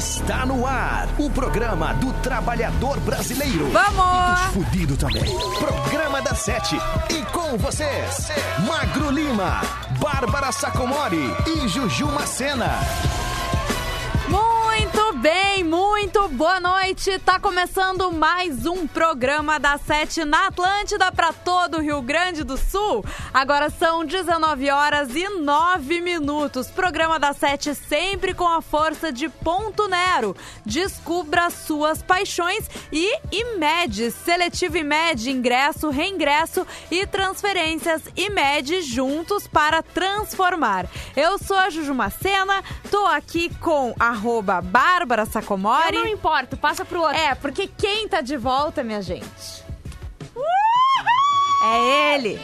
Está no ar o programa do trabalhador brasileiro. Vamos! E dos fudido também. Programa da Sete. E com vocês, Magro Lima, Bárbara Sacomori e Juju Macena. Bem, muito boa noite. Tá começando mais um programa da Sete na Atlântida para todo o Rio Grande do Sul. Agora são 19 horas e 9 minutos. Programa da Sete sempre com a força de Ponto Nero. Descubra suas paixões e IMED, seletivo IMED, ingresso, reingresso e transferências IMED juntos para transformar. Eu sou a Juju Macena, tô aqui com arroba Bárbara Sacomori. Eu não importo, passa pro outro. É, porque quem tá de volta, minha gente? É ele.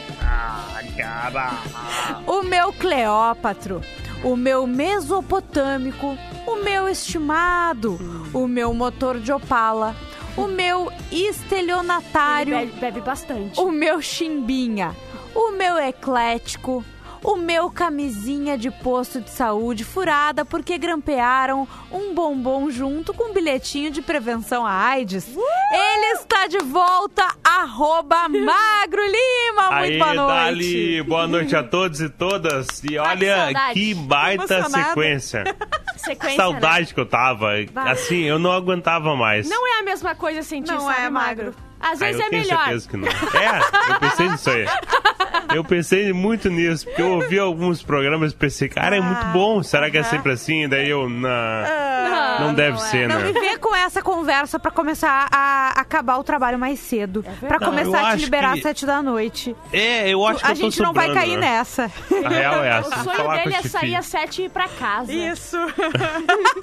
O meu Cleópatro, o meu Mesopotâmico, o meu estimado, o meu motor de Opala, o meu estelionatário, Ele bebe, bebe bastante. o meu chimbinha, o meu eclético, o meu camisinha de posto de saúde furada porque grampearam um bombom junto com um bilhetinho de prevenção à AIDS. Ele está de volta, arroba Magro Lima. Muito Aí, boa noite. Dali, boa noite a todos e todas. E olha saudade. que baita sequência. Sequência, Saudade que eu tava. Vai. Assim, eu não aguentava mais. Né? Não é a mesma coisa sentir, Não sabe, é, magro. Às Ah, vezes eu é tenho melhor. certeza que não. É, eu pensei nisso aí. Eu pensei muito nisso, porque eu ouvi alguns programas e pensei, cara, é muito Ah, bom. Será que é sempre assim? Daí eu, não, Ah, não deve não é. ser, Não né? me vê com essa conversa pra começar a acabar o trabalho mais cedo. pra verdade. Não, começar a te liberar que- às sete da noite. É, eu acho que a eu tô gente não vai cair né? nessa. A real é O essa. vou sonho dele é sair filho. às sete e ir pra casa. Isso.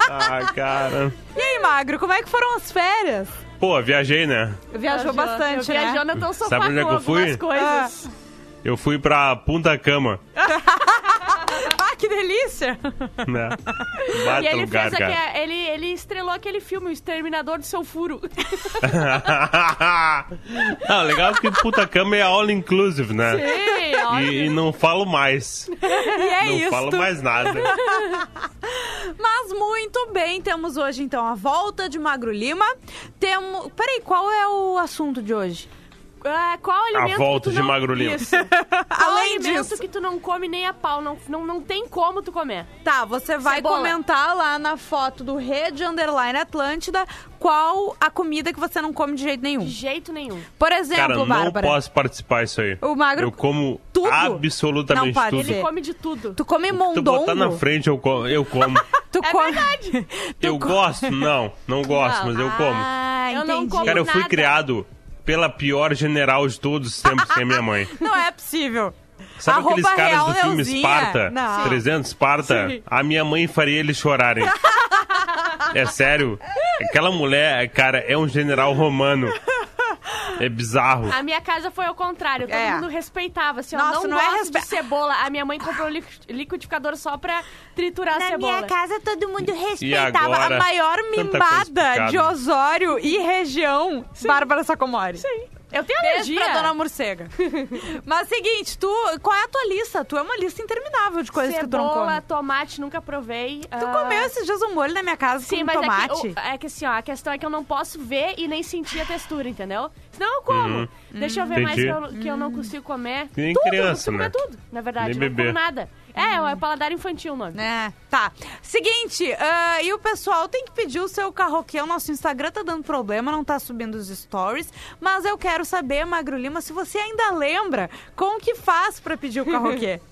Ah, cara. E aí, Magro, como é que foram as férias? Pô, viajei, né? Viajou bastante, eu né? Viajou, então sofá Sabe onde é que eu fui? algumas coisas. Eu fui pra Punta Cama, Ah, que delícia! né? E ele lugar, fez cara. aqui, ele, ele estrelou aquele filme, O Exterminador do Seu Furo. não, legal que Puta Cama é all inclusive, né? Sim, olha. E, e não falo mais. E é não isso. falo mais nada. Mas muito bem, temos hoje então a volta de Magro Lima. Temos. Peraí, qual é o assunto de hoje? Ah, qual alimento volta que tu de não... Magro Lima. Isso. Qual Além alimento disso. que tu não come nem a pau, não, não, não tem como tu comer. Tá, você vai Cebola. comentar lá na foto do Rede Underline Atlântida qual a comida que você não come de jeito nenhum. De jeito nenhum. Por exemplo, Cara, não Bárbara. posso participar disso aí. O Magro- Eu como Tudo? absolutamente Não pode tudo. Ele come de tudo. Tu come Se tu mondongo? botar na frente, eu como. Eu, como. Tu É come... verdade. eu gosto? Não, não gosto, Não. mas eu como. Ah, Eu não entendi. como Cara, eu fui nada. criado pela pior general de todos os tempos, que é minha mãe. Não é possível. Sabe Arroba aqueles caras real do filme Neuzinha? Esparta? Não. 300 Esparta? Sim. A minha mãe faria eles chorarem. é sério. Aquela mulher, cara, é um general romano. É bizarro. A minha casa foi ao contrário, todo É. mundo respeitava. Assim, Nossa, eu não, não é gosto respe- de cebola. A minha mãe comprou um liqui- liquidificador só pra triturar a cebola. casa todo mundo respeitava agora? a maior Tanta coisa mimada explicada. de Osório e região, Bárbara Sacomori. Sim. Eu tenho Beijo alergia. pra Dona Morcega. Mas seguinte, tu, qual é a tua lista? Tu é uma lista interminável de coisas que tu não Cebola, come. tomate, nunca provei. Tu comeu esses dias um molho na minha casa Sim, com mas tomate? É, que, é que assim, ó, a questão é que eu não posso ver e nem sentir a textura, entendeu? Senão eu como. Uhum. Deixa eu ver mais que Entendi. eu, que eu não consigo comer. Nem tudo, criança, eu consigo né? comer tudo, na verdade. Nem eu não bebê. como nada. É, é paladar infantil o nome. É, tá. Seguinte, ah, e o pessoal tem que pedir o seu carroquê. O nosso Instagram tá dando problema, não tá subindo os stories. Mas eu quero saber, Magro Lima, se você ainda lembra como que faz pra pedir o carroquê.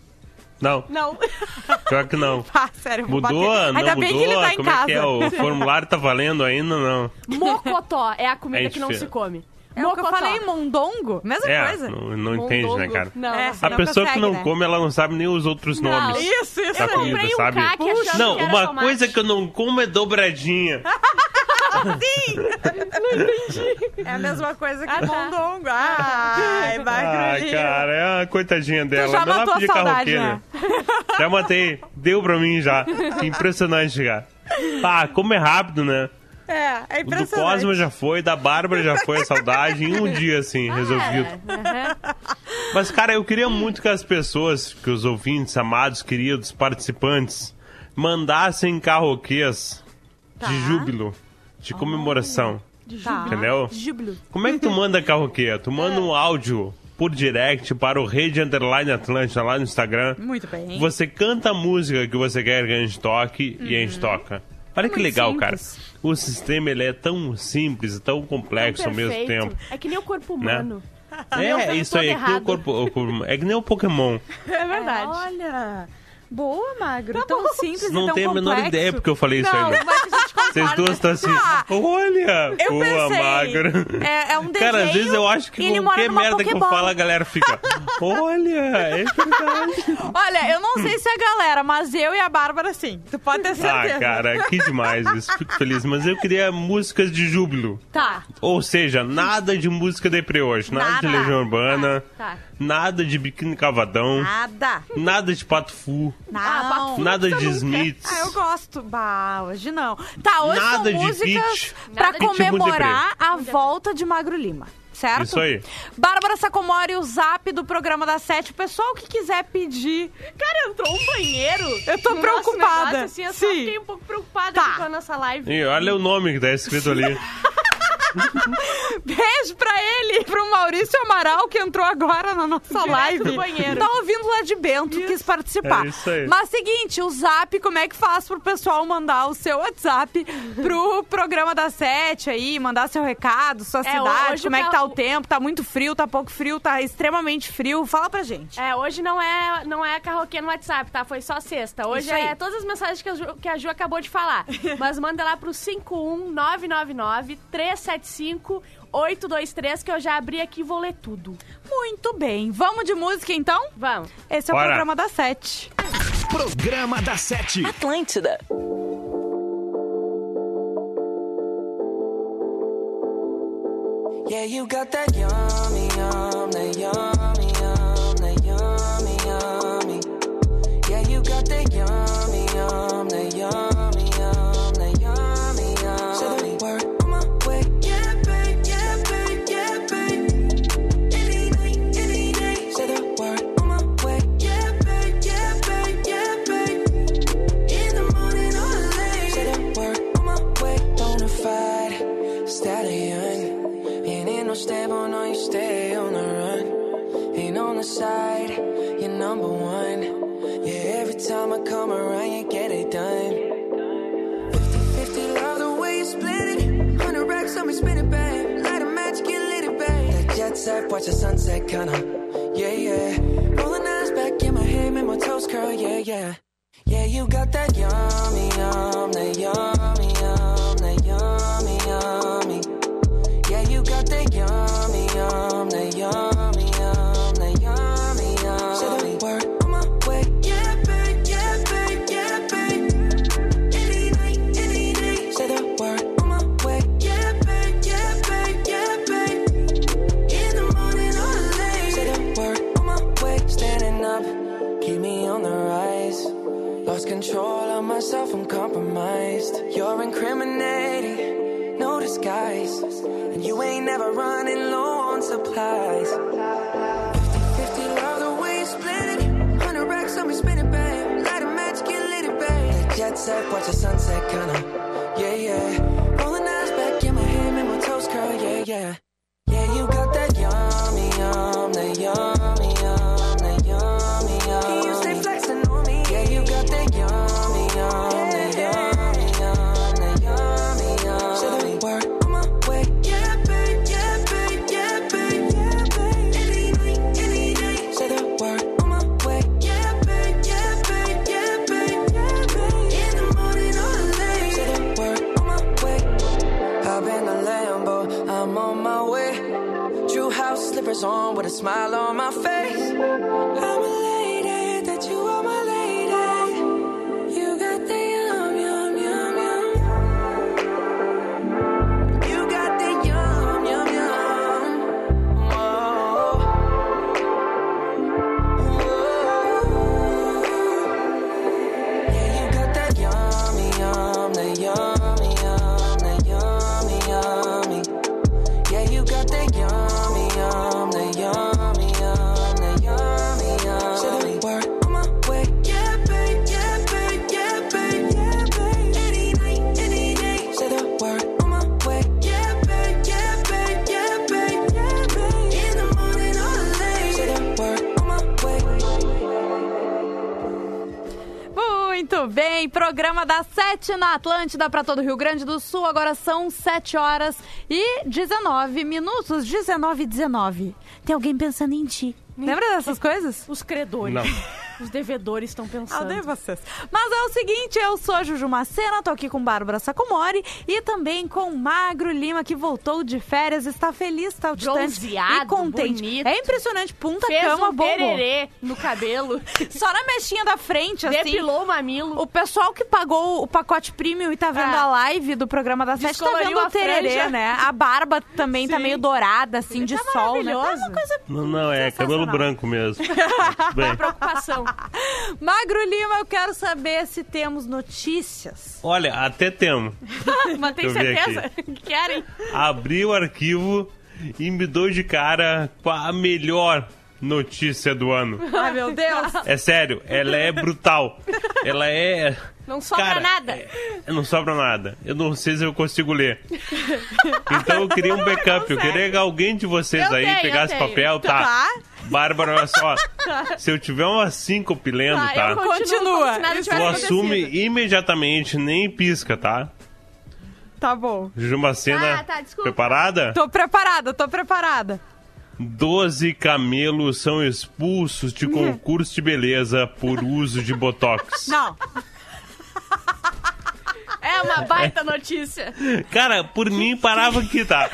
Não, Não. pior que não. ah, sério, eu vou Mudou? bater. Não Ainda bem mudou? que ele tá em Como casa. é que é? O formulário tá valendo ainda não? Mocotó é a comida É que não difícil. se come. É o que eu falei, mondongo? Mesma É, coisa. não, não entende, né, cara? Não, É, você A não pessoa consegue, que não né? come, ela não sabe nem os outros Não. nomes. Isso, isso. da Eu comida, comprei um sabe? achando Não, uma tomate. coisa que eu não como é dobradinha. É a mesma coisa que Ah, tá. mondongo. Ai, Magro Ai, cara, é uma coitadinha dela. já Mas ela matou a podia saudade, carroqueira. Já matei. Deu pra mim já. Impressionante, cara. Ah, como é rápido, né? É, é O do impressionante. Cosmo já foi, da Bárbara já foi a saudade. Em um dia, assim, resolvido. É, aham. Mas, cara, eu queria muito que as pessoas, que os ouvintes, amados, queridos, participantes, mandassem carroquês de júbilo, de comemoração. Tá. Entendeu? Júbilo. Como é que tu manda carroqueia? Tu manda um áudio por direct para o Rede Underline Atlântica lá no Instagram. Muito bem. Você canta a música que você quer que a gente toque e a gente toca. Olha que Muito legal, simples. cara. O sistema ele é tão simples, tão complexo ao mesmo tempo. É que nem o corpo humano. É, Eu isso aí, é que, o corpo, o corpo- é que nem o Pokémon. É verdade. Olha. Boa, Magro. tão simples Vocês e não tão têm a menor complexo. ideia porque eu falei isso Não, ainda. mas a gente Vocês duas estão assim, Ah, olha, Eu boa, pensei, magra. é- é um Cara, às vezes desenho eu acho que ele mora qualquer merda que eu falo, a galera fica, olha, é verdade. Olha, eu não sei se é a galera, mas eu e a Bárbara sim. Tu pode ter certeza. Ah, cara, que demais isso, fico feliz. Mas eu queria músicas de júbilo. Tá. Ou seja, nada de música deprê hoje, nada, de Nada. Legião Urbana, Tá. nada de Biquíni Cavadão, Nada. nada de Pato Fu, Não. Ah, Fu. nada de nunca. Smiths. Ah, eu gosto. Bah, hoje não. Tá, hoje Nada são de músicas pitch. pra Nada de comemorar a volta de Magro Lima. Certo? Isso aí. Bárbara Sacomori, o zap do programa da Sete. O pessoal que quiser pedir. Cara, entrou um banheiro. Eu tô no preocupada. Nosso negócio, assim, eu só Sim. fiquei um pouco preocupada Tá. aqui com a nossa live. E olha o nome que tá escrito ali. Beijo pra ele e pro Maurício Amaral, que entrou agora na nossa live. do banheiro. Tá ouvindo lá de Bento, quis participar. É isso aí. Mas seguinte, o zap, como é que faz pro pessoal mandar o seu WhatsApp pro programa da Sete aí, mandar seu recado, sua É, cidade, hoje como é que tá o o- tempo, tá muito frio, tá pouco frio, tá extremamente frio. Fala pra gente. É, hoje não é, não é carroquê no WhatsApp, tá? Foi só sexta. Hoje Isso é todas as mensagens que a, Ju, que a Ju acabou de falar. Mas manda lá pro 51999 375 823 que eu já abri aqui e vou ler tudo. Muito bem. Vamos de música então? Vamos. Esse é o Bora. programa da Sete. Programa da Sete. Atlântida. Yeah, you got that yummy, yum, that yummy, yum, that yummy, yummy. Yeah, you got that yummy, yum, that yummy, jet set, watch the sunset, kinda. Yeah, yeah. Rolling eyes back in my head, make my toes curl, yeah, yeah. Yeah, smile on Muito bem, programa das 7 na Atlântida para todo o Rio Grande do Sul. Agora são 7 horas e 19 minutos. 19 e 19. Tem alguém pensando em ti. Lembra dessas coisas? Os credores. Não. Os devedores estão pensando. Odeio vocês. Mas é o seguinte, eu sou a Juju Macena, tô aqui com Bárbara Sacomori e também com Magro Lima, que voltou de férias, está feliz, está distante e Bronzeado, contente. bonito. É impressionante, punta Fez cama um bombou. tererê no cabelo. Só na mexinha da frente, assim. Depilou o mamilo. O pessoal que pagou o pacote premium e tá vendo Ah. a live do programa da Sete tá vendo o a tererê, franja. né? A barba também tá Sim. meio dourada, assim, de tá sol, né? Tá uma coisa Não, não, é cabelo branco mesmo. Bem, Preocupação. Magro Lima, eu quero saber se temos notícias. olha, até temos. Mas tem certeza que querem? Abri o arquivo e me dou de cara com a melhor notícia do ano. Ai, meu Deus. É sério, ela é brutal. Ela é. Não sobra Cara, nada. é- não sobra nada. Eu não sei se eu consigo ler. Então eu queria um backup. Eu queria que alguém de vocês Eu aí tenho, pegasse papel, tá? Tá? Bárbara, olha só. Se eu tiver uma síncope lendo, Tá, tá? Continua. Tu assume imediatamente, nem pisca, tá? Tá bom. Ah, Jumacena, tá, desculpa. preparada? Tô preparada, tô preparada. Doze camelos são expulsos de concurso de beleza por uso de botox. Não. É uma baita notícia. Cara, por mim parava aqui, tá?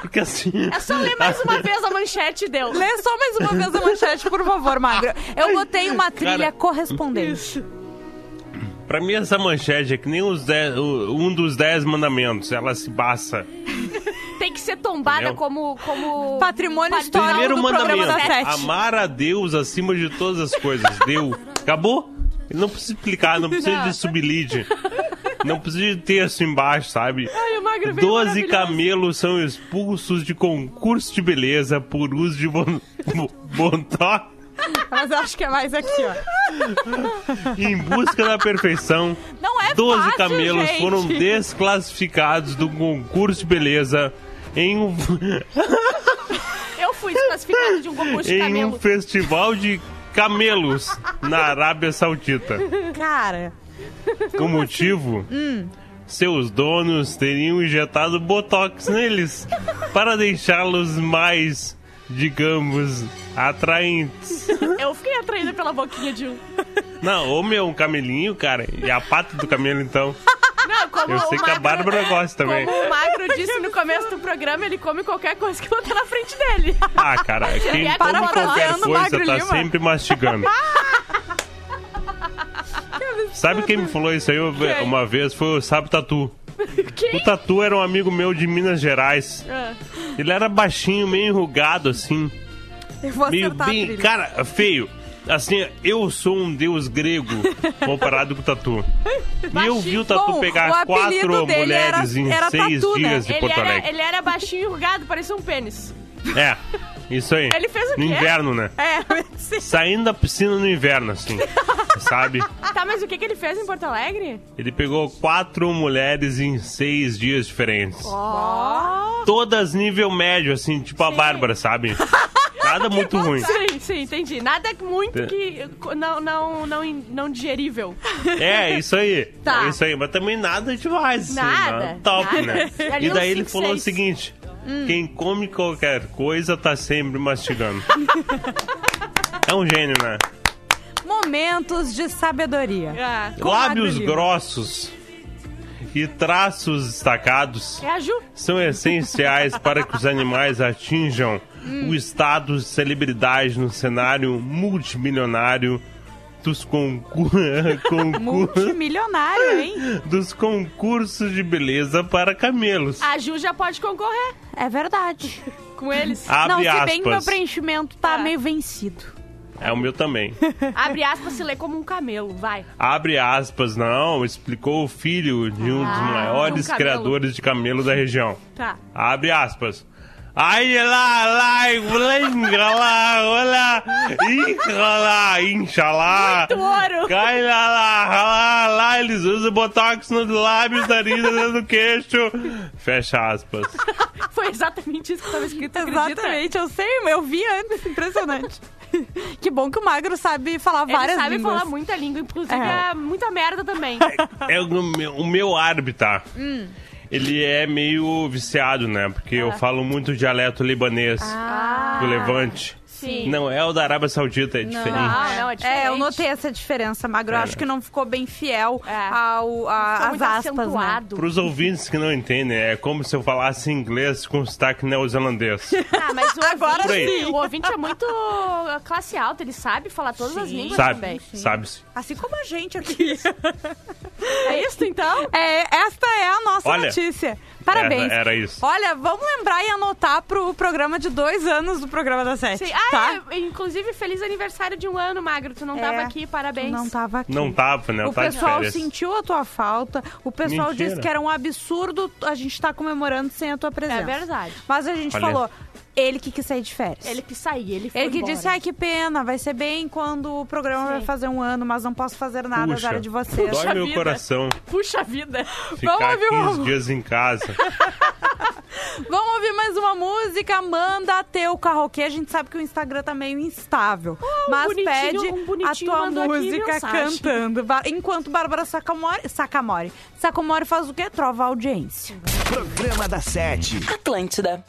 Porque assim. É só ler mais uma vez a manchete deu. Lê só mais uma vez a manchete, por favor, Magro. Eu botei uma trilha Cara. correspondente. Pra mim, essa manchete é que nem os dez- um dos dez mandamentos. Ela se basta. Tem que ser tombada Entendeu? como, como... Patrimônio histórico Primeiro do programa mandamento: da Sete. amar a Deus acima de todas as coisas. Deu. Acabou? Não precisa explicar, não precisa de sublide. Não precisa de texto embaixo, sabe? Ai, o magro veio Doze maravilhoso. camelos são expulsos de concurso de beleza por uso de bon... bo- botox Mas eu acho que é mais aqui, ó. em busca da perfeição. Não é 12 fácil, camelos gente. foram desclassificados do concurso de beleza em um, Eu fui desclassificado de um concurso de em um camelo. festival de camelos na Arábia Saudita. Cara, O motivo? Hum. Seus donos teriam injetado botox neles para deixá-los mais, digamos, atraentes. Eu fiquei atraída pela boquinha de um. Não, ô meu, um camelinho, cara. E a pata do camelo, então. Não, como Eu sei que a Bárbara gosta também. Como o Magro disse no começo do programa, ele come qualquer coisa que botar na frente dele. Ah, cara, quem é come qualquer coisa tá Lima. sempre mastigando. Sabe quem me falou isso aí uma vez? Foi o Sábio Tatu. Quem? O Tatu era um amigo meu de Minas Gerais. Ah. Ele era baixinho, meio enrugado, assim. eu vou Meio bem. Cara, feio. Assim, eu sou um deus grego comparado com o Tatu. E eu vi o Tatu Bom, pegar o quatro mulheres era- em era seis Tatu, né? dias de Ele Porto era, Alegre. ele era baixinho e enrugado, parecia um pênis. É, isso aí. Ele fez o No quê? inverno, né? É, sim. Saindo da piscina no inverno, assim. sabe? Tá, mas o que, que ele fez em Porto Alegre? Ele pegou quatro mulheres em seis dias diferentes. Ó. Todas nível médio, assim, tipo a Sim. Bárbara, sabe? Nada muito ruim. Sim, sim, entendi. Nada muito É. que não, não, não, não digerível. É, isso aí. Tá. É isso aí, mas também nada demais. Assim, Nada, né? Top, nada. né? Ali E uns daí ele cinco, falou o seguinte: Hum. quem come qualquer coisa tá sempre mastigando. é um gênio, né? Momentos de sabedoria. Ah, Lábios grossos e traços destacados é são essenciais para que os animais atinjam Hum. o status de celebridade no cenário multimilionário dos concursos. Multimilionário, hein? dos concursos de beleza para camelos. A Ju já pode concorrer É verdade. com eles. Abre não, se aspas. bem que meu preenchimento tá Ah. meio vencido. É o meu também. Abre aspas, se lê como um camelo, vai. Abre aspas, não, explicou o filho de um dos Ah, maiores de um criadores de camelo da região. Tá. Abre aspas. Ai lá, lá, lá, lá, olá, lá, inshallah. Muito ouro. Cai lá, lá, lá, lá, eles usam botox nos lábios, nariz, no queixo. Fecha aspas. Foi exatamente isso que tava escrito, acredita? Exatamente, eu sei, eu vi antes, impressionante. que bom que o Magro sabe falar Ele várias sabe línguas. falar muita língua, inclusive É. é muita merda também. É o meu, o meu árbitro, tá? Hum. Ele é meio viciado, né? Porque eu falo muito dialeto libanês Ah, do Levante. Sim. Não é o da Arábia Saudita, é diferente. Não, não, é diferente. É, eu notei essa diferença, Magro. Eu É. acho que não ficou bem fiel É. ao, a, às aspas, né? Para os ouvintes que não entendem, é como se eu falasse inglês com sotaque neozelandês. Ah, mas o Agora ouvinte, sim. o ouvinte é muito classe alta, ele sabe falar todas as línguas Sabe? também. Sabe-se. Assim como a gente aqui. É isso então? É, esta é a nossa Olha, notícia. Parabéns. era- era isso. Olha, vamos lembrar e anotar pro programa de dois anos do programa da Sete. Sim. Ah, tá? é, inclusive, feliz aniversário de um ano, Magro. Tu não É, tava aqui, parabéns. Não tava aqui. Não tava, né? O tá pessoal sentiu a tua falta. O pessoal Mentira. disse que era um absurdo a gente estar comemorando sem a tua presença. É verdade. Mas a gente Olha. falou, ele que quis sair de férias. Ele que sair, ele foi Ele que embora. disse, ai, que pena, vai ser bem quando o programa Sim. vai fazer um ano, mas não posso fazer nada Puxa, azar de vocês. Dói meu vida. coração Puxa vida. ficar ouvir 15 uma- dias em casa. Vamos ouvir mais uma música, manda teu karaokê. A gente sabe que o Instagram tá meio instável. mas bonitinho- pede um a tua música cantando. Enquanto Bárbara Sacamori, Sacamori. Sacamori faz o quê? Trova a audiência. Programa da Sete. Atlântida.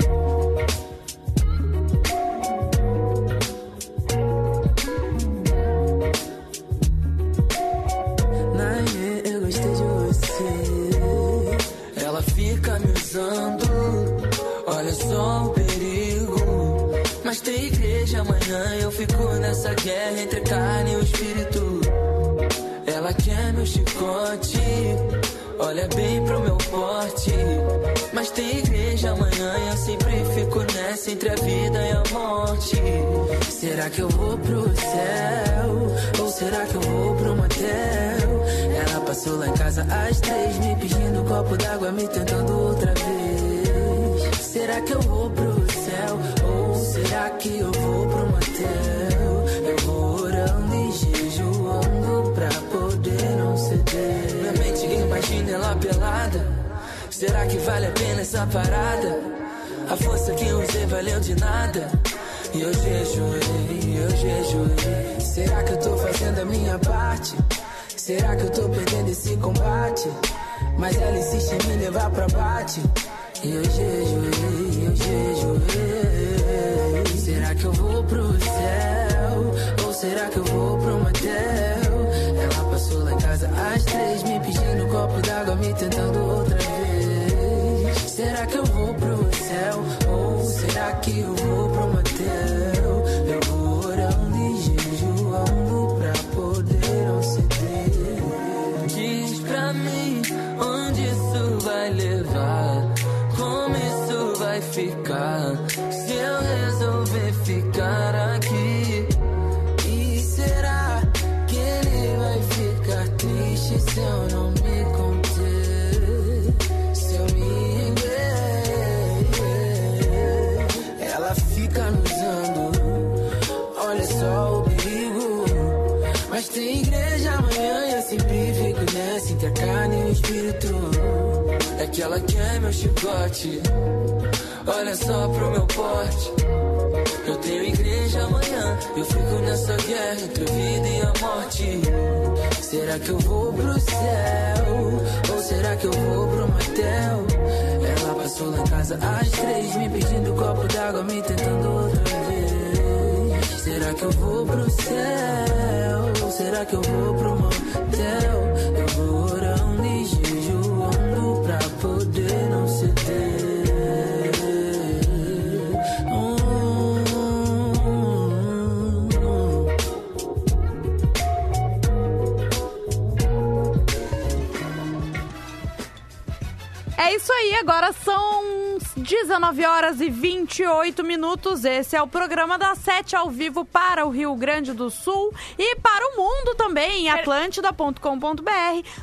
Olha só o perigo. Mas tem igreja amanhã. Eu fico nessa guerra entre carne e o espírito. Ela quer meu chicote. Olha bem pro meu porte. Mas tem igreja amanhã. Eu sempre fico nessa entre a vida e a morte. Será que eu vou pro céu? Ou será que eu vou pro motel? Passou lá em casa às três, me pedindo um copo d'água, me tentando outra vez. Será que eu vou pro céu? Ou será que eu vou pro motel? Eu vou orando e jejuando pra poder não ceder. Minha mente imagina ela pelada. Será que vale a pena essa parada? A força que usei valeu de nada. E eu jejuei, eu jejuei. Será que eu tô fazendo a minha parte? Será que eu tô perdendo esse combate? Mas ela insiste em me levar pra bate. Eu jejuei, eu jejuei. Será que eu vou pro céu? Ou será que eu vou pro motel? Ela passou lá em casa às três, me pedindo um copo d'água, me tentando outra vez. Será que eu vou pro céu? Ou será que eu vou pro que ela quer meu chicote. Olha só pro meu porte. Eu tenho igreja amanhã, eu fico nessa guerra entre a vida e a morte. Será que eu vou pro céu? Ou será que eu vou pro motel? Ela passou lá em casa às três, me pedindo um copo d'água, me tentando outra vez. Será que eu vou pro céu? Será que eu vou pro motel? Isso aí, agora são 19 horas e 28 minutos. Esse é o programa da Sete ao vivo para o Rio Grande do Sul e para o mundo também, em atlântida.com.br,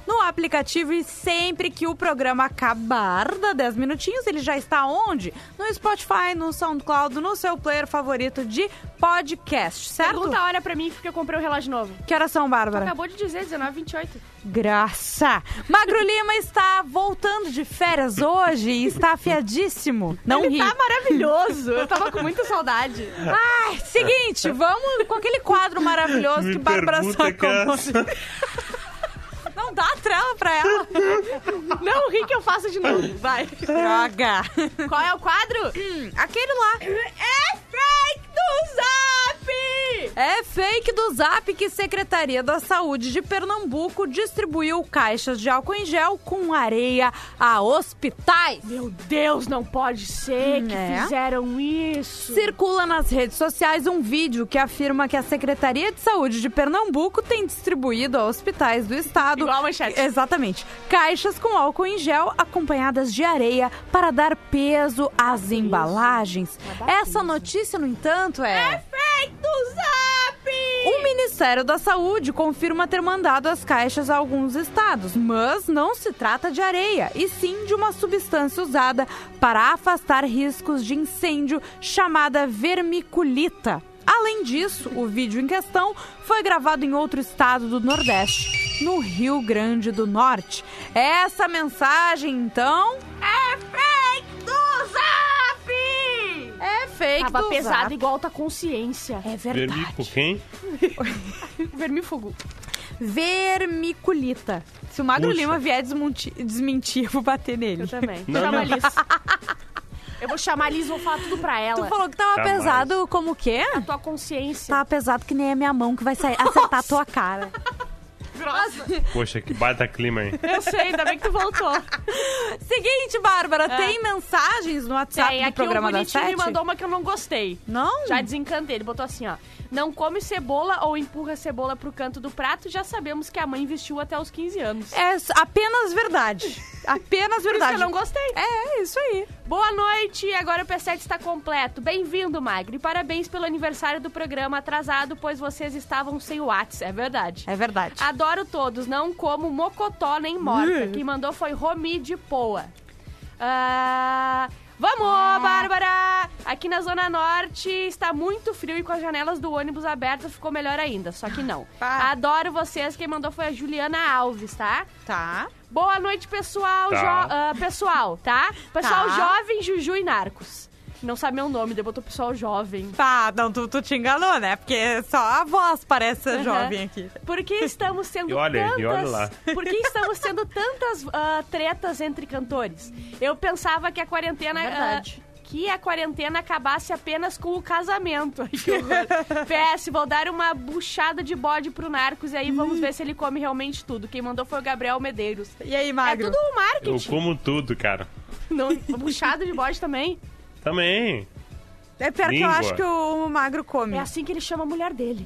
no aplicativo. E sempre que o programa acabar, dá 10 minutinhos, ele já está onde? No Spotify, no SoundCloud, no seu player favorito de podcast, certo? Pergunta a hora pra mim porque eu comprei um relógio novo. Que horas são, Bárbara? Acabou de dizer, 19h28. Graça! Magro Lima está voltando de férias hoje e está afiadíssimo. Não Ele ri. tá maravilhoso. Eu tava com muita saudade. Ai, seguinte, vamos com aquele quadro maravilhoso Me que Bárbara é Sacomori... Não dá a trela pra ela. Não ri que eu faço de novo. Vai. Droga. Qual é o quadro? Hum, aquele lá. É fake do Zap! É fake do Zap que Secretaria da Saúde de Pernambuco distribuiu caixas de álcool em gel com areia a hospitais. Meu Deus, não pode ser que Né? fizeram isso. Circula nas redes sociais um vídeo que afirma que a Secretaria de Saúde de Pernambuco tem distribuído a hospitais do estado. Igual a manchete. Exatamente. Caixas com álcool em gel acompanhadas de areia para dar peso às embalagens. Essa peso. Notícia, no entanto, é. do Zap! O Ministério da Saúde confirma ter mandado as caixas a alguns estados, mas não se trata de areia, e sim de uma substância usada para afastar riscos de incêndio chamada vermiculita. Além disso, o vídeo em questão foi gravado em outro estado do Nordeste, no Rio Grande do Norte. Essa mensagem, então, É! É fake Tava do pesado Zap. igual tá consciência. É Vermico verdade. quem? Vermífugo. Vermiculita. Se o Magro Puxa. Lima vier desmonti- desmentir, eu vou bater nele. Eu também. Não, Chama não. Eu vou chamar a Liz e vou falar tudo pra ela. Tu falou que tava Jamais. pesado como o quê? A tua consciência. Tava pesado que nem a minha mão que vai sair, acertar a tua cara. Grossa. Poxa, que baita clima, hein? Eu sei, ainda bem que tu voltou. Seguinte, Bárbara, É. tem mensagens no WhatsApp Tem, do aqui programa o da bonitinho Sete? me mandou uma que eu não gostei. Não? Já desencantei. Ele botou assim, ó. Não come cebola ou empurra cebola pro canto do prato. Já sabemos que a mãe vestiu até os 15 anos. É apenas verdade. Apenas Por isso verdade. que eu não gostei. É, é isso aí. Boa noite, agora o P7 está completo. Bem-vindo, Magri. Parabéns pelo aniversário do programa atrasado, pois vocês estavam sem o Whats. É verdade. É verdade. Adoro todos, não como mocotó nem morta. Quem mandou foi Romi de Poa. Ah, vamos, Bárbara! Aqui na Zona Norte está muito frio e com as janelas do ônibus abertas ficou melhor ainda, só que não. Pá. Adoro vocês, quem mandou foi a Juliana Alves, tá? Tá. Boa noite, pessoal. Tá. jo- ah, pessoal, tá? Pessoal Tá. jovem, Juju e Narcos. Não sabe meu nome, daí botou pessoal jovem. Tá, não, tu, tu te enganou, né? Porque só a voz parece ser Aham. jovem aqui. Por que estamos sendo E olha, tantas... e olha lá. Por que estamos tendo tantas ah, tretas entre cantores? Eu pensava que a quarentena... É verdade. ah, que a quarentena acabasse apenas com o casamento. PS, vou dar uma buchada de bode pro Narcos e aí vamos ver se ele come realmente tudo. Quem mandou foi o Gabriel Medeiros. E aí, É Magro? tudo um Eu marketing. como tudo, cara. Não, buchada de bode também. Também. É pior que eu Língua. acho que o Magro come. É assim que ele chama a mulher dele.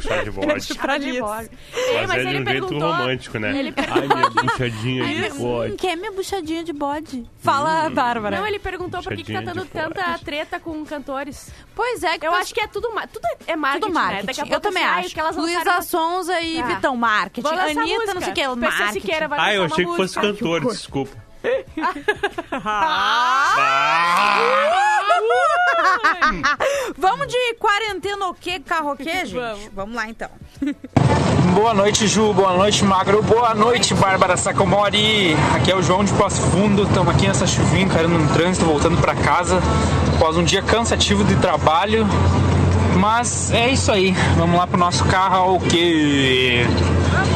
Chá de bode. Pra Chama de Liz. bode. Ei, Mas, é de ele um jeito perguntou... romântico, né? ele Ai, minha buchadinha de Hum, bode. quer minha buchadinha de bode? Fala, Bárbara. Não, ele perguntou por que, que tá Puxadinha dando de tanta treta com cantores. Pois é, que Eu tá- acho que é tudo, ma- tudo é marketing, tudo né? marketing. Daqui a eu pouco também assim, ai, acho. que elas Luísa lançaram- Sonza e Tá. Vitão marketing. Vou lançar Anitta, música. não sei o que, PC marketing. Siqueira vai Ah, eu lançar achei uma que fosse música. cantor, desculpa. Vamos de quarentena o quê, carro o quê, gente? Vamos. Vamos lá, então. Boa noite, Ju. Boa noite, Magro. Boa noite, Bárbara Sacomori. Aqui é o João de Passo Fundo. Estamos aqui nessa chuvinha, encarando um trânsito, voltando para casa após um dia cansativo de trabalho. Mas é isso aí. Vamos lá pro nosso karaokê.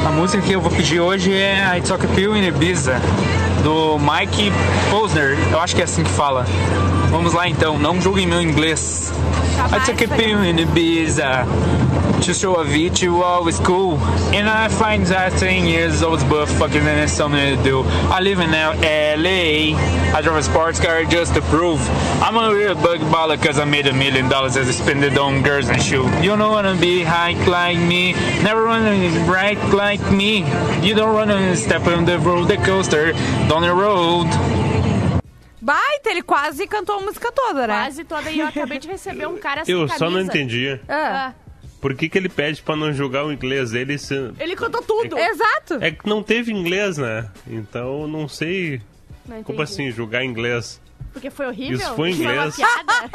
A música que eu vou pedir hoje é I Talk a Pill in Ibiza, do Mike Posner. Eu acho que é assim que fala. Vamos lá então, não julguem meu inglês. I took a pill in Ibiza to show a visual is cool. And I find that 10 years old but fucking and it's something to do. I live in LA. I drive a sports car just to prove I'm a real bug baller cause I made a million dollars as I spend it on girls and shoe. You don't wanna be high like me, never wanna be bright like me. You don't wanna step on the roller coaster down the road. Baita, ele quase cantou a música toda, né? Quase toda. E eu acabei de receber um cara sem Eu camisa. só não entendi. Ah, Por que, que ele pede pra não julgar o inglês dele se... ele cantou tudo. Exato. É que não teve inglês, né? Então não sei Não como assim julgar inglês. Porque foi horrível? Isso foi em Foi uma inglês. piada?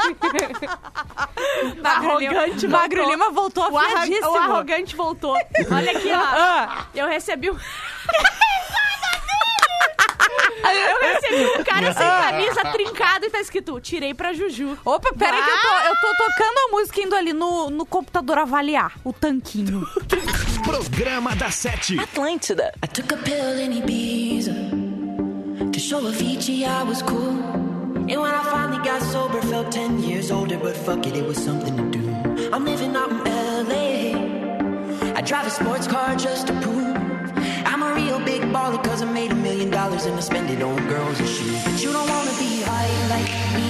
Magro Lima- arrogante Magro voltou. Lima voltou O, arra- afiadíssimo. o arrogante voltou. Olha aqui, ó. Ah. Eu recebi um... Eu recebi um cara sem camisa trincado e tá escrito tirei pra Juju. Opa, peraí que eu tô, eu tô tocando a música indo ali no, no computador avaliar o tanquinho. Programa da Sete. Atlântida. I took a pill in Ibiza to show Avicii I was cool. And when I finally got sober, felt 10 years older, but fuck it, it was something to do. I'm living out in LA. I drive a sports car just to prove a real big baller cause I made a million dollars and I spend it on girls and shoes. But you don't wanna be high like me,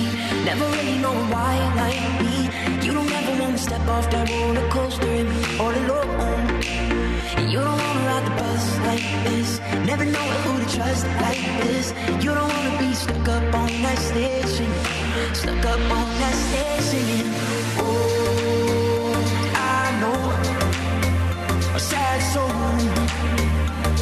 never really know why like me. You don't ever wanna step off that roller coaster and be all alone. And you don't wanna ride the bus like this. Never know who to trust like this. You don't wanna be stuck up on that station. Stuck up on that station. Oh, I know. A sad soul.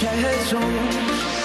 却中总。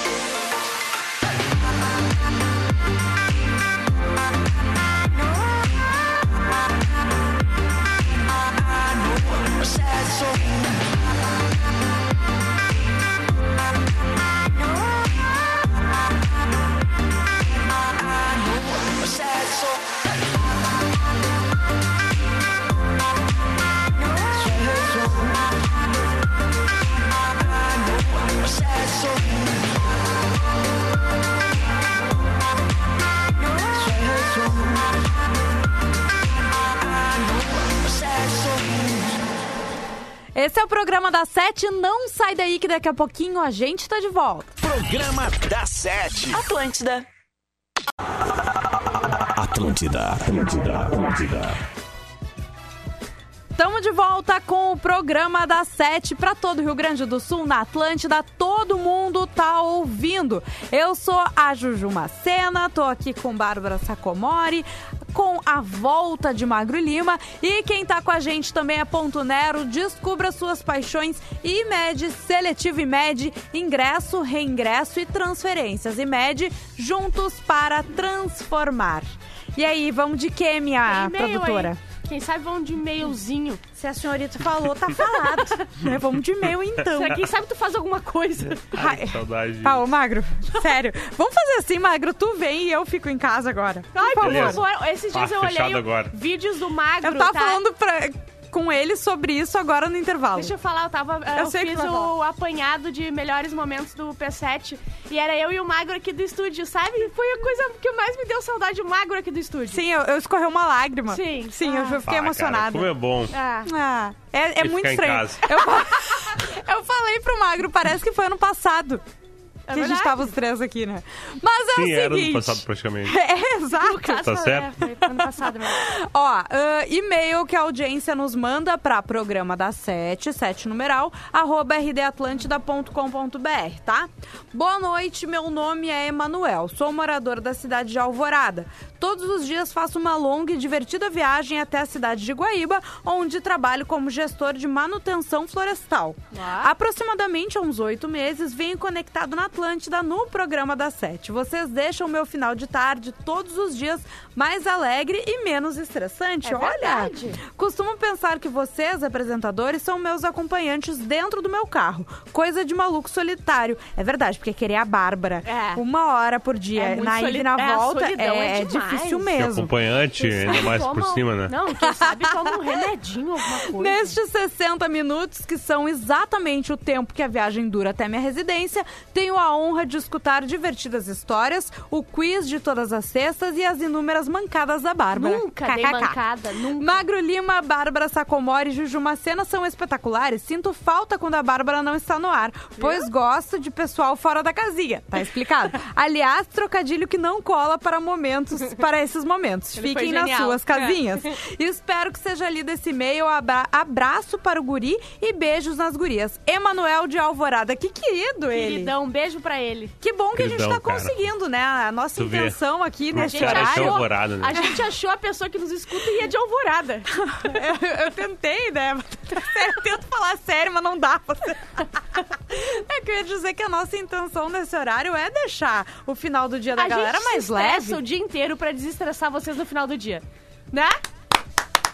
Esse é o programa da Sete. Não sai daí que daqui a pouquinho a gente tá de volta. Programa da Sete. Atlântida. Atlântida, Atlântida, Atlântida. Estamos de volta com o programa da Sete para todo o Rio Grande do Sul, na Atlântida. Todo mundo tá ouvindo. Eu sou a Juju Macena, tô aqui com Bárbara Sacomori, com a volta de Magro Lima. E quem tá com a gente também é Ponto Nero. Descubra suas paixões e mede seletivo e mede ingresso, reingresso e transferências. E mede juntos para transformar. E aí, vamos de quê, minha produtora? aí. Quem sabe vão de e-mailzinho. Se a senhorita falou, tá falado. né? Vamos de e-mail então. Será que quem sabe tu faz alguma coisa? Ai, Ai. saudade. Ah, ô Magro, sério. Vamos fazer assim, Magro, tu vem e eu fico em casa agora. Ai, por por favor. Beleza. favor. Esses dias Ah, eu fechado olhei agora. vídeos do Magro, Eu tava tá? falando pra... com ele sobre isso agora no intervalo. Deixa eu falar, eu tava. eh, Eu Eu, sei que fiz o apanhado de melhores momentos do P7 e era eu e o Magro aqui do estúdio, sabe? Foi a coisa que mais me deu saudade, o Magro aqui do estúdio. Sim, eu, eu escorreu uma lágrima. Sim. Sim, eu Ah. fiquei Ah, emocionada. Cara, como é bom. Ah, Ah, é, é muito estranho. casa. Eu, eu falei pro Magro, parece que foi ano passado. Que a gente tava os três aqui, né? Mas é Sim, o era no seguinte. passado praticamente. É, exato. caso, Tá certo. É, foi ano passado mesmo. Ó, ah, e-mail que a audiência nos manda pra programa da sete, sete numeral, arroba rdatlântida.com.br, tá? Boa noite, meu nome é Emanuel, sou morador da cidade de Alvorada. Todos os dias faço uma longa e divertida viagem até a cidade de Guaíba, onde trabalho como gestor de manutenção florestal. Uau. Aproximadamente há uns oito meses, venho conectado na Atlântida no programa da Sete. Vocês deixam o meu final de tarde todos os dias mais alegre e menos estressante. É Olha, verdade. costumo pensar que vocês, apresentadores, são meus acompanhantes dentro do meu carro. Coisa de maluco solitário. É verdade, porque querer a Bárbara É. uma hora por dia, É na ida e na é, volta, é é, difícil mesmo. acompanhante, ainda mais por cima, né? Não, quem sabe toma um remedinho, alguma coisa. Nestes 60 minutos, que são exatamente o tempo que a viagem dura até minha residência, tenho a honra de escutar divertidas histórias, o quiz de todas as sextas e as inúmeras mancadas da Bárbara. Nunca dei KKK. mancada, nunca. Magro Lima, Bárbara Sacomori e Juju Macena são espetaculares. Sinto falta quando a Bárbara não está no ar, pois gosto de pessoal fora da casinha. Tá explicado. Aliás, trocadilho que não cola para momentos, para esses momentos. Ele Fiquem nas. É. suas casinhas. Espero que seja lido esse e-mail. Abra- abraço para o guri e beijos nas gurias. Emanuel de Alvorada, que querido ele. Queridão, um beijo pra ele. Que bom que a gente tá cara. conseguindo, né? A nossa Tu vê. intenção aqui A neste gente Cara, horário. achou- Alvorada, né? a gente achou a pessoa que nos escuta e é de Alvorada. eu, eu tentei, né? Eu tento falar sério, mas não dá. É que eu ia dizer que a nossa intenção nesse horário é deixar o final do dia da a galera gente mais leve. o dia inteiro pra desestressar vocês no final do dia. Né?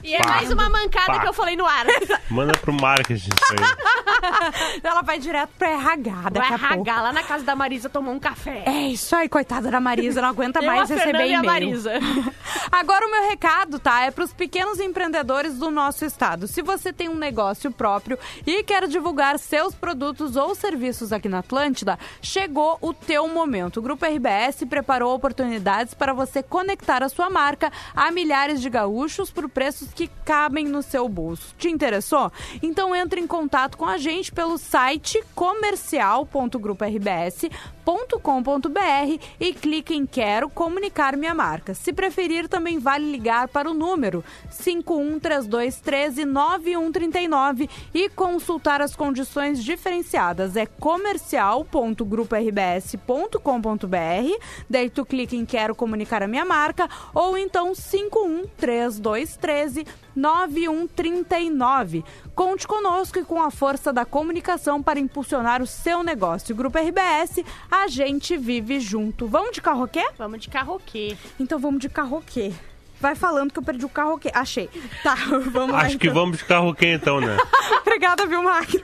E é mais uma mancada Pá. que eu falei no ar. Manda pro marketing isso aí. Ela vai direto pra RH Vai ragar lá na casa da Marisa tomar um café. É isso aí, coitada da Marisa, não aguenta Eu, mais a receber Fernanda e a e-mail. Marisa. Agora o meu recado, tá? É para os pequenos empreendedores do nosso estado. Se você tem um negócio próprio e quer divulgar seus produtos ou serviços aqui na Atlântida, chegou o teu momento. O Grupo RBS preparou oportunidades para você conectar a sua marca a milhares de gaúchos por preços que cabem no seu bolso. Te interessou? Então entre em contato com a gente pelo site comercial.gruporbs.com.br e clique em Quero comunicar minha marca. Se preferir, também vale ligar para o número 5132139139 e consultar as condições diferenciadas. É comercial.gruporbs.com.br, daí tu clica em Quero comunicar a minha marca ou então 513213 9139. Conte conosco e com a força da comunicação para impulsionar o seu negócio. Grupo RBS, a gente vive junto. Vamos de carroquê? Vamos de carroquê. Então vamos de carroquê. Vai falando que eu perdi o carroquê. Achei. Tá, vamos lá. Acho que então. vamos de carro quente então, né? Obrigada, viu, Magno?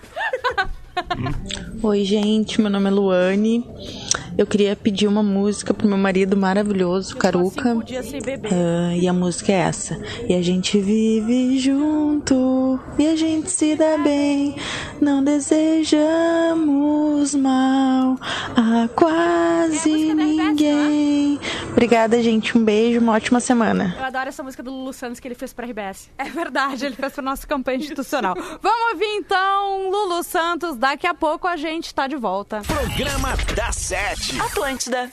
Oi, gente, meu nome é Luane. Eu queria pedir uma música pro meu marido maravilhoso, Caruca. Dias sem beber. Ah, e a música é essa. E a gente vive junto, e a gente se dá bem. Não desejamos mal a quase É RBS, ninguém. Obrigada, gente. Um beijo, uma ótima semana. Eu adoro essa música do Lulu Santos que ele fez pra RBS. É verdade, ele fez para nossa campanha institucional. Vamos ouvir então Lulu Santos. Daqui a pouco a gente tá de volta. Programa da Sete. Atlântida.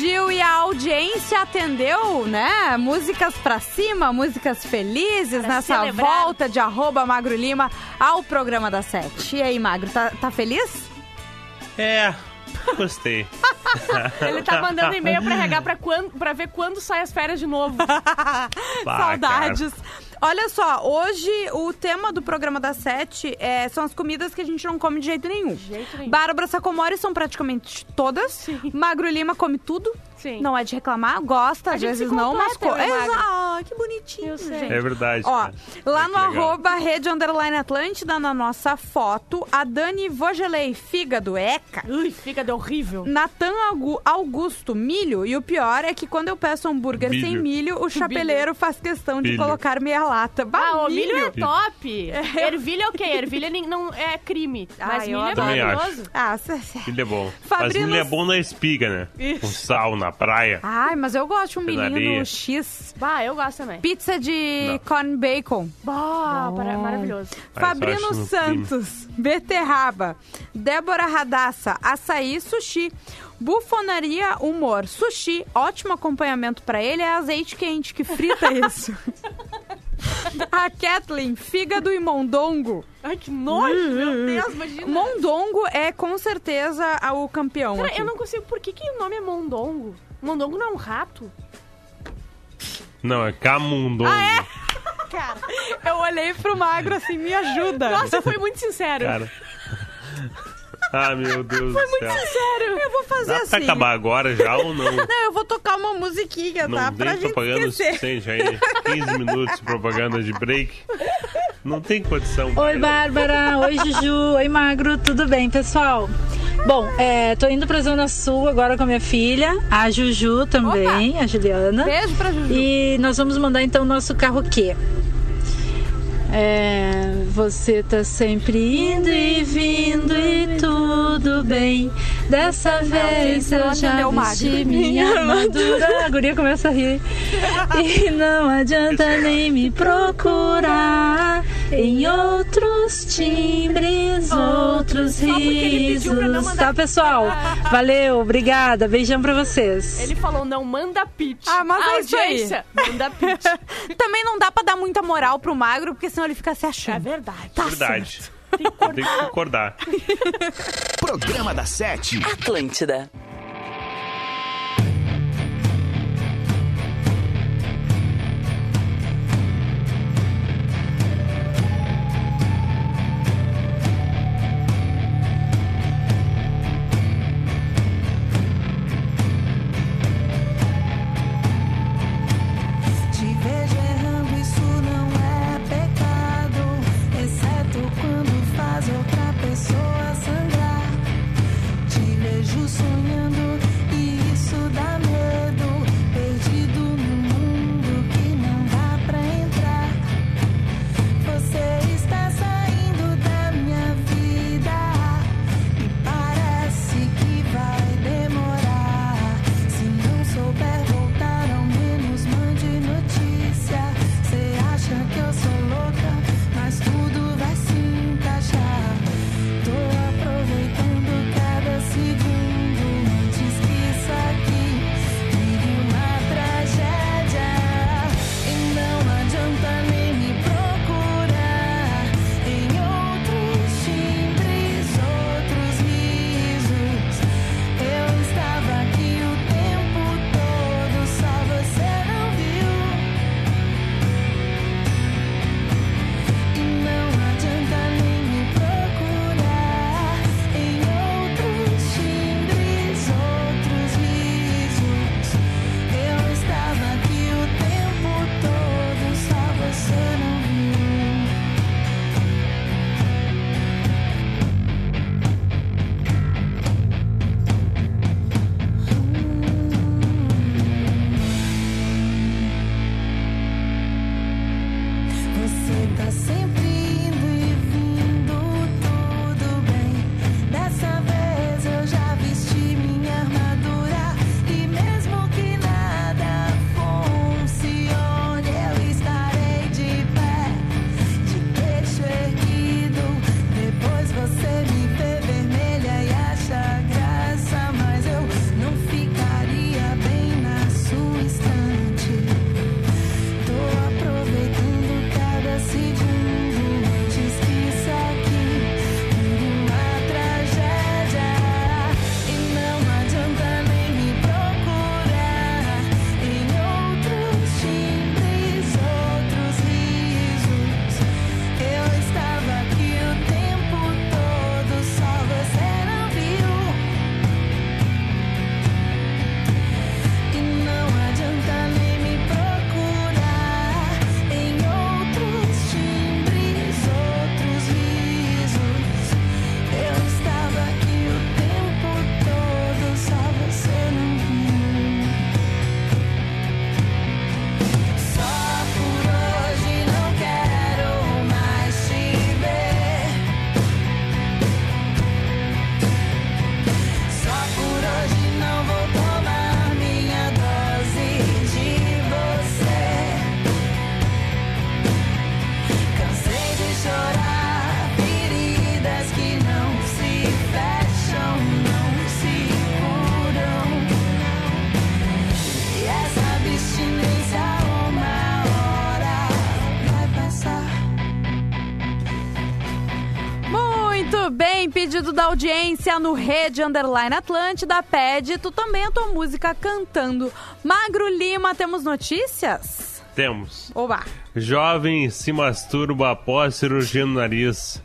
Pediu e a audiência atendeu, né? Músicas pra cima, músicas felizes Pra nessa celebrar. volta de arroba Magro Lima ao programa da Sete. E aí, Magro, tá, tá feliz? É, gostei. Ele tá mandando e-mail pra regar pra, quando, pra ver quando sai as férias de novo. Bah, Saudades. Olha só, hoje o tema do programa da Sete é, são as comidas que a gente não come de jeito nenhum. jeito nenhum. Bárbara Sacomori são praticamente todas. Magro Lima come tudo. Sim. Não é de reclamar, gosta, A às vezes não, mas... completa, eu e Magro. Exa- Ah, que bonitinho, Eu sei. gente. É verdade. Ó, cara. lá É no legal. arroba rede underline Atlântida, na nossa foto, a Dani Vogelei, fígado, eca. Ui, fígado horrível. Natan Augu- Augusto, milho. E o pior é que quando eu peço hambúrguer Milho. sem milho, o chapeleiro faz questão de Milho. colocar meia lata. Bah, Ah, o milho é Milho. top. Ervilha é o quê? Ervilha não é crime. Mas Ai, milho é maravilhoso. Ah, Milho é bom. Fabrinos- Mas milho é bom na espiga, né? Com sal na praia. Ai, mas eu gosto de um no X. Bah, eu gosto também. Pizza de Não. corn bacon. Bah, para- maravilhoso. Ah, Fabrino Santos, beterraba. Débora Radassa, açaí, sushi. Bufonaria Humor, sushi. Ótimo acompanhamento pra ele é azeite quente que frita isso. A Kathleen, fígado e mondongo. Ai, que nojo, meu Deus, imagina. Mondongo é com certeza o campeão. Cara, aqui. eu não consigo. Por que, que o nome é mondongo? Mondongo não é um rato? Não, é camundongo. Ah, Cara, eu olhei pro magro assim, me ajuda. Nossa, foi muito sincero. Cara. Ah, meu Deus do céu. sério. Eu vou fazer Dá assim. pra acabar agora já ou não? Não, eu vou tocar uma musiquinha, Não tá? Pra tem gente propaganda esquecer. suficiente aí. 15 minutos de propaganda de break. Não tem condição. Oi, Bárbara. Oi, Juju. Oi, Magro. Tudo bem, pessoal? Bom, é, tô indo pra Zona Sul agora com a minha filha, a Juju também, a Juliana. Beijo pra Juju. E nós vamos mandar então o nosso carro quê? É, você tá sempre indo e vindo e tudo bem. Dessa vez eu já vesti minha armadura. A guria começa a rir. E não adianta nem me procurar. Em outros timbres, outros risos. Tá, pessoal? Valeu, obrigada. Beijão pra vocês. Ele falou, não manda pitch. Ah, mas A é isso aí. manda pitch. Também não dá pra dar muita moral pro magro, porque senão ele fica se achando. É verdade. Tá Verdade. certo. Tem que concordar. Programa da Sete. Atlântida. Audiência no Rede Underline Atlântida. Pede tu também a tua música cantando. Magro Lima, temos notícias? Temos. Oba! Jovem se masturba após cirurgia no nariz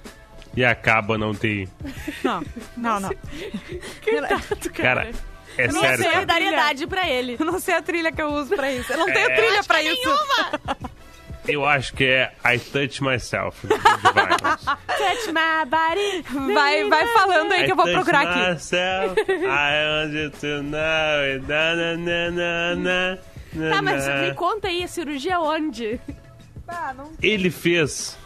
e acaba não ter. Não, não, não. Cara, é Eu não sério. sei cara. solidariedade pra ele. Eu não sei a trilha que eu uso pra isso. Eu não tenho É. trilha pra isso. Eu acho que é I Touch Myself. Touch my body. Vai, vai falando aí que eu vou I touch procurar aqui. myself, I want you to know it. Na, na, na, na, na, na, Tá, mas me conta aí, a cirurgia onde? Ele fez.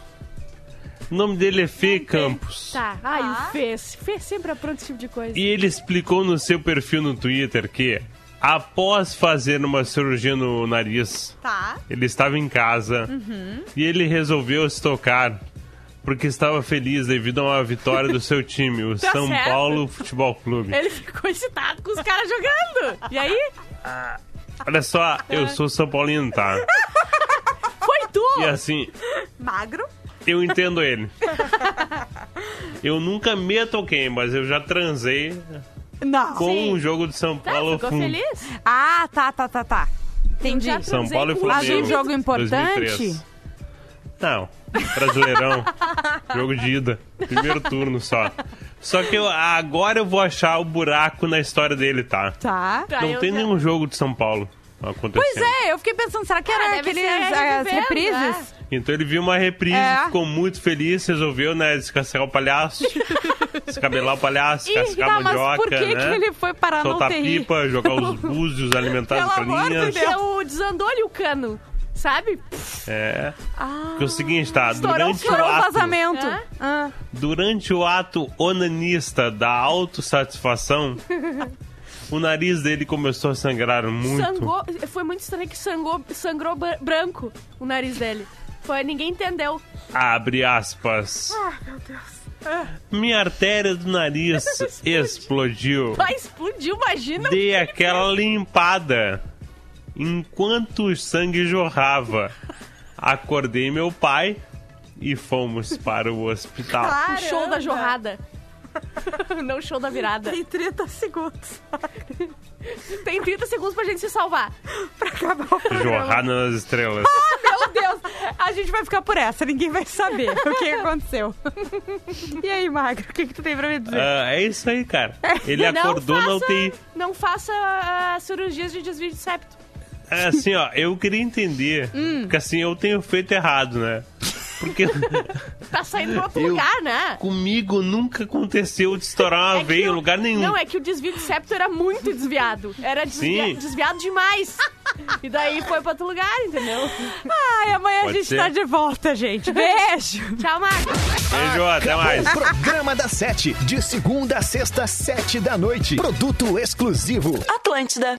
O nome dele é Fê Campos. Tá, ai, o Fez. Fez sempre apronta esse tipo de coisa. E ele explicou no seu perfil no Twitter que, após fazer uma cirurgia no nariz, Tá. ele estava em casa Uhum. e ele resolveu se tocar porque estava feliz devido a uma vitória do seu time, o Tá São certo. Paulo Futebol Clube. Ele ficou excitado com os caras jogando. E aí? Olha só, eu sou São Paulino, tá? Foi tu! E assim, Magro. eu entendo ele. Eu nunca me toquei, mas eu já transei Não. com Sim. o jogo de São Tá, Paulo ficou feliz? Ah, tá, tá, tá, tá. Entendi. Já São transei Paulo e com Flamengo. Mas um jogo importante? 2003. Não, Brasileirão. jogo de ida. Primeiro turno só. Só que eu, agora eu vou achar o buraco na história dele, tá? Tá. Tá, Não eu tem já- nenhum jogo de São Paulo acontecendo. Pois é, eu fiquei pensando, será que era Ah, deve aqueles ser as revivendo, reprises? Então ele viu uma reprise, É. ficou muito feliz, resolveu, né, descascar o palhaço, descabelar o palhaço, cascar tá, a mas mandioca, por que, né? que ele foi parar no Soltar UTI? pipa, jogar os búzios, alimentar as Pelo amor de galinhas. Deus. Desandou-lhe o cano, sabe? É. Porque é o seguinte, tá, durante o ato, vazamento. Hã? Ah. durante o ato onanista da autossatisfação, o nariz dele começou a sangrar muito. Sangou, foi muito estranho que sangou, sangrou br- branco o nariz dele. Foi, ninguém entendeu. Abre aspas. Ah, Minha artéria do nariz explodiu. Vai explodir, imagina. Dei aquela limpada. Enquanto o sangue jorrava, acordei meu pai e fomos para o hospital. O show da jorrada. Não o show da virada. Tem 30 segundos. Tem 30 segundos pra gente se salvar. pra acabar o programa. Jorrada nas estrelas. Meu Deus, a gente vai ficar por essa, ninguém vai saber o que aconteceu. E aí, Magro, o que, que tu tem pra me dizer? Ah, é isso aí, cara. Ele Não acordou na UTI. Não faça ah, cirurgias de desvio de septo. É assim, ó, eu queria entender. Hum. Porque assim, eu tenho feito errado, né? Porque Tá saindo pra outro Eu- lugar, né? comigo nunca aconteceu de estourar uma É veia em lugar nenhum. Não, é que o desvio de septo era muito desviado. Era desvia- Sim. desviado demais. E daí foi pra outro lugar, entendeu? Ai, amanhã a Pode gente ser. tá de volta, gente. Beijo. Tchau, Marcos. Beijo, até mais. Programa da Sete, de segunda a sexta, sete da noite. Produto exclusivo. Atlântida.